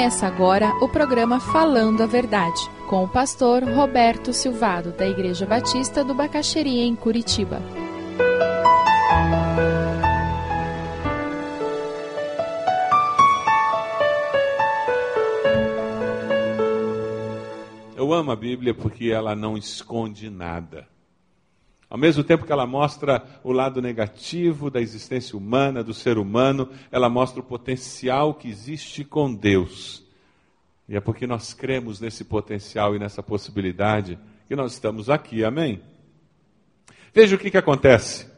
Começa agora o programa Falando a Verdade, com o pastor Roberto Silvado, da Igreja Batista do Bacaxeria, em Curitiba. Eu amo a Bíblia porque ela não esconde nada. Ao mesmo tempo que ela mostra o lado negativo da existência humana, do ser humano, ela mostra o potencial que existe com Deus. E é porque nós cremos nesse potencial e nessa possibilidade que nós estamos aqui, amém? Veja o que, que acontece.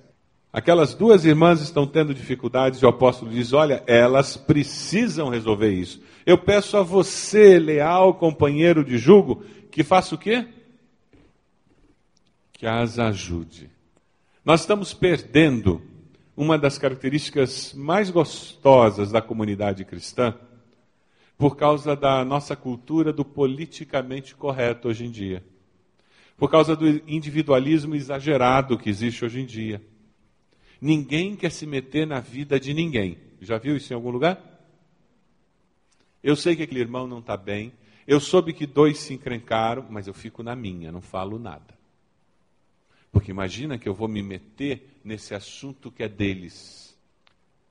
Aquelas duas irmãs estão tendo dificuldades e o apóstolo diz: Olha, elas precisam resolver isso. Eu peço a você, leal companheiro de jugo, que faça o quê? Que as ajude. Nós estamos perdendo uma das características mais gostosas da comunidade cristã por causa da nossa cultura do politicamente correto hoje em dia. Por causa do individualismo exagerado que existe hoje em dia. Ninguém quer se meter na vida de ninguém. Já viu isso em algum lugar? Eu sei que aquele irmão não está bem. Eu soube que dois se encrencaram, mas eu fico na minha, não falo nada. Porque imagina que eu vou me meter nesse assunto que é deles.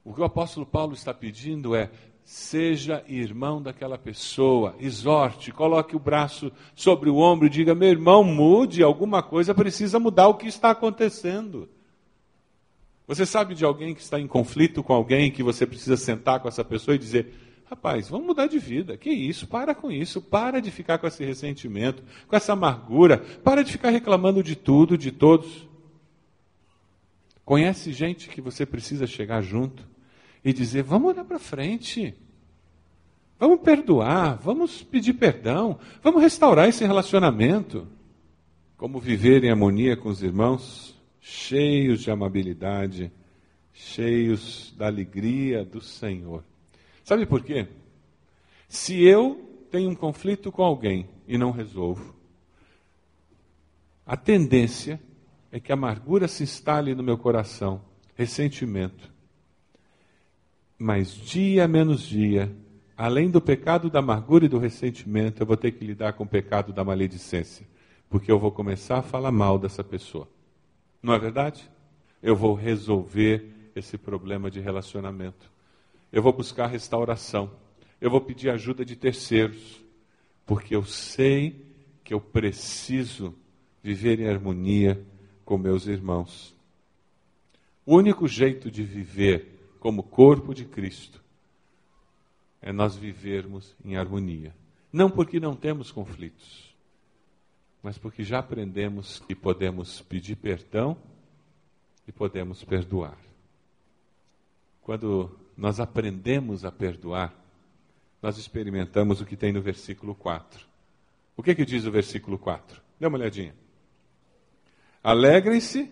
O que o apóstolo Paulo está pedindo é: seja irmão daquela pessoa, exorte, coloque o braço sobre o ombro e diga: meu irmão, mude, alguma coisa precisa mudar o que está acontecendo. Você sabe de alguém que está em conflito com alguém que você precisa sentar com essa pessoa e dizer: Rapaz, vamos mudar de vida. Que isso? Para com isso. Para de ficar com esse ressentimento, com essa amargura. Para de ficar reclamando de tudo, de todos. Conhece gente que você precisa chegar junto e dizer: vamos olhar para frente. Vamos perdoar, vamos pedir perdão, vamos restaurar esse relacionamento. Como viver em harmonia com os irmãos, cheios de amabilidade, cheios da alegria do Senhor. Sabe por quê? Se eu tenho um conflito com alguém e não resolvo, a tendência é que a amargura se instale no meu coração, ressentimento. Mas dia menos dia, além do pecado da amargura e do ressentimento, eu vou ter que lidar com o pecado da maledicência, porque eu vou começar a falar mal dessa pessoa. Não é verdade? Eu vou resolver esse problema de relacionamento. Eu vou buscar restauração. Eu vou pedir ajuda de terceiros, porque eu sei que eu preciso viver em harmonia com meus irmãos. O único jeito de viver como corpo de Cristo é nós vivermos em harmonia. Não porque não temos conflitos, mas porque já aprendemos que podemos pedir perdão e podemos perdoar. Quando nós aprendemos a perdoar, nós experimentamos o que tem no versículo 4. O que, que diz o versículo 4? Dê uma olhadinha. Alegrem-se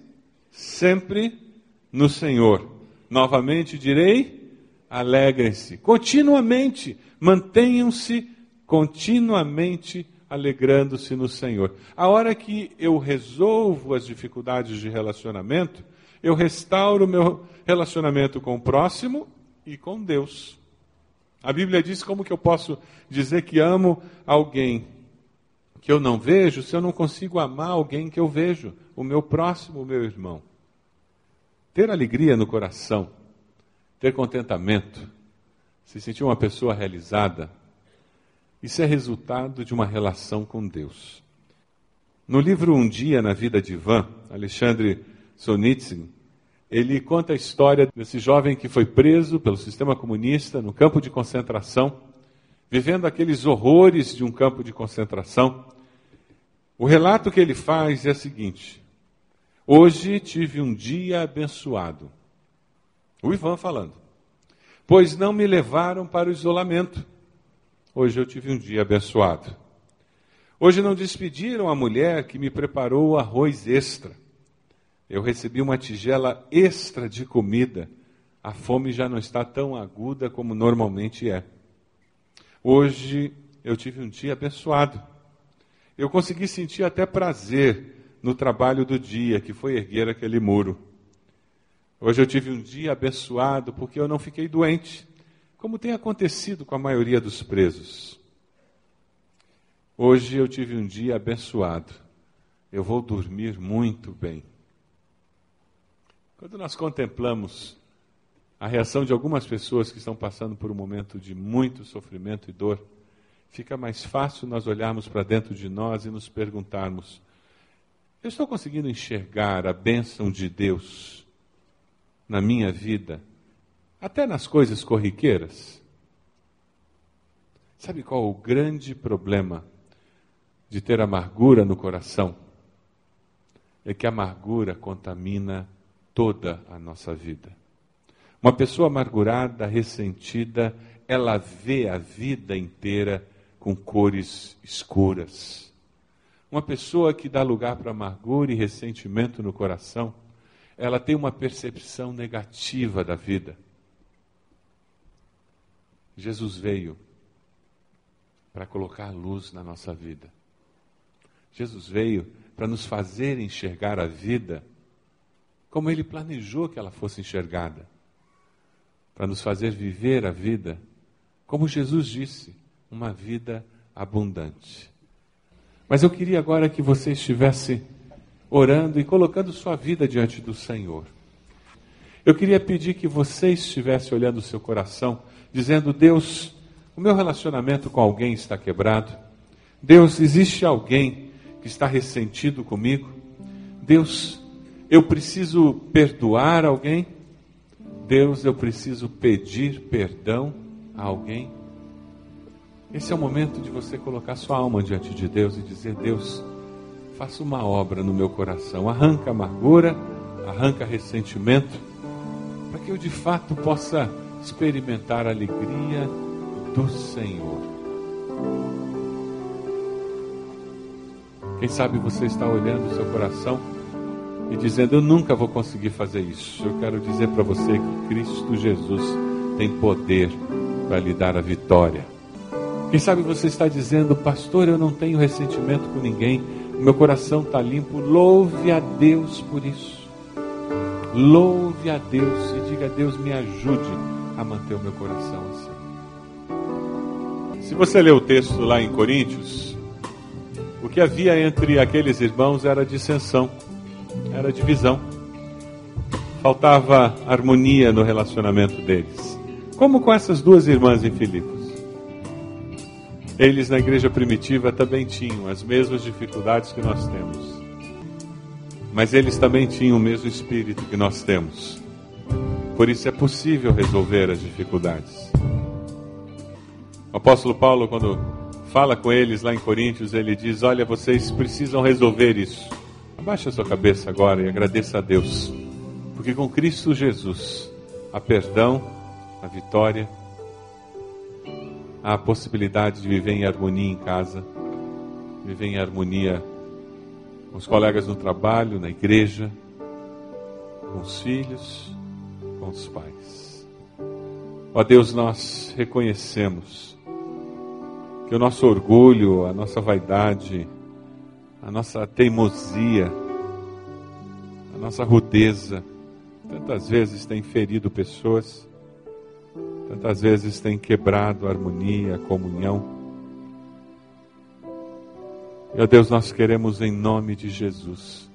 sempre no Senhor. Novamente direi: alegrem-se. Continuamente, mantenham-se continuamente alegrando-se no Senhor. A hora que eu resolvo as dificuldades de relacionamento, eu restauro o meu relacionamento com o próximo e com Deus. A Bíblia diz como que eu posso dizer que amo alguém que eu não vejo se eu não consigo amar alguém que eu vejo, o meu próximo, o meu irmão. Ter alegria no coração, ter contentamento, se sentir uma pessoa realizada, isso é resultado de uma relação com Deus. No livro Um Dia na Vida de Ivan, Alexandre Sonitsyn ele conta a história desse jovem que foi preso pelo sistema comunista no campo de concentração, vivendo aqueles horrores de um campo de concentração. O relato que ele faz é o seguinte: Hoje tive um dia abençoado. O Ivan falando. Pois não me levaram para o isolamento. Hoje eu tive um dia abençoado. Hoje não despediram a mulher que me preparou arroz extra eu recebi uma tigela extra de comida. A fome já não está tão aguda como normalmente é. Hoje eu tive um dia abençoado. Eu consegui sentir até prazer no trabalho do dia, que foi erguer aquele muro. Hoje eu tive um dia abençoado porque eu não fiquei doente. como tem acontecido com a maioria dos presos. Hoje eu tive um dia abençoado. Eu vou dormir muito bem. Quando nós contemplamos a reação de algumas pessoas que estão passando por um momento de muito sofrimento e dor, fica mais fácil nós olharmos para dentro de nós e nos perguntarmos: eu estou conseguindo enxergar a bênção de Deus na minha vida, até nas coisas corriqueiras? Sabe qual o grande problema de ter amargura no coração? É que a amargura contamina toda a nossa vida. Uma pessoa amargurada, ressentida, ela vê a vida inteira com cores escuras. Uma pessoa que dá lugar para amargura e ressentimento no coração, ela tem uma percepção negativa da vida. Jesus veio para colocar luz na nossa vida. Jesus veio para nos fazer enxergar a vida como ele planejou que ela fosse enxergada, para nos fazer viver a vida como Jesus disse, uma vida abundante. Mas eu queria agora que você estivesse orando e colocando sua vida diante do Senhor. Eu queria pedir que você estivesse olhando o seu coração, dizendo: Deus, o meu relacionamento com alguém está quebrado. Deus, existe alguém que está ressentido comigo? Deus, eu preciso perdoar alguém? Deus, eu preciso pedir perdão a alguém? Esse é o momento de você colocar sua alma diante de Deus e dizer: Deus, faça uma obra no meu coração, arranca amargura, arranca ressentimento, para que eu de fato possa experimentar a alegria do Senhor. Quem sabe você está olhando o seu coração e dizendo: Eu nunca vou conseguir fazer isso. Eu quero dizer para você que Cristo Jesus tem poder para lhe dar a vitória. Quem sabe você está dizendo, pastor, eu não tenho ressentimento com ninguém, meu coração está limpo. Louve a Deus por isso. Louve a Deus e diga a Deus, me ajude a manter o meu coração assim. Se você ler o texto lá em Coríntios, o que havia entre aqueles irmãos era dissensão, era divisão. Faltava harmonia no relacionamento deles. Como com essas duas irmãs em Filipos. Eles na igreja primitiva também tinham as mesmas dificuldades que nós temos. Mas eles também tinham o mesmo espírito que nós temos. Por isso é possível resolver as dificuldades. O apóstolo Paulo, quando fala com eles lá em Coríntios, ele diz: Olha, vocês precisam resolver isso. Abaixe a sua cabeça agora e agradeça a Deus, porque com Cristo Jesus há perdão, a vitória a possibilidade de viver em harmonia em casa, viver em harmonia com os colegas no trabalho, na igreja, com os filhos, com os pais. Ó Deus, nós reconhecemos que o nosso orgulho, a nossa vaidade, a nossa teimosia, a nossa rudeza, tantas vezes tem ferido pessoas tantas vezes tem quebrado a harmonia, a comunhão. Meu Deus, nós queremos em nome de Jesus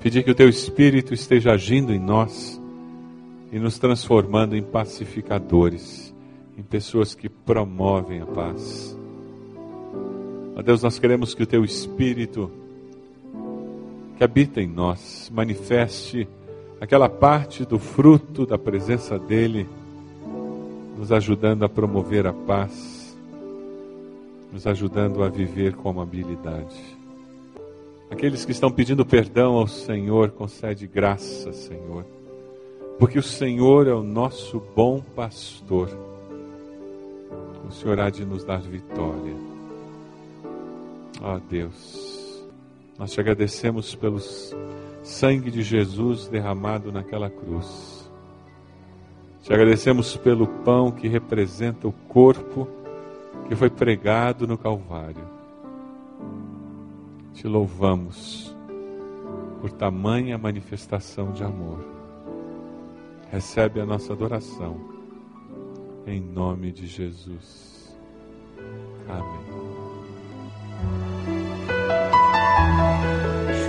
pedir que o Teu Espírito esteja agindo em nós e nos transformando em pacificadores, em pessoas que promovem a paz. Ó Deus, nós queremos que o Teu Espírito que habita em nós manifeste aquela parte do fruto da presença dEle, nos ajudando a promover a paz, nos ajudando a viver com amabilidade. Aqueles que estão pedindo perdão ao Senhor, concede graça, Senhor, porque o Senhor é o nosso bom pastor. O Senhor há de nos dar vitória. Ó oh, Deus, nós te agradecemos pelos sangue de Jesus derramado naquela cruz. Te agradecemos pelo pão que representa o corpo que foi pregado no Calvário. Te louvamos por tamanha manifestação de amor. Recebe a nossa adoração, em nome de Jesus. Amém.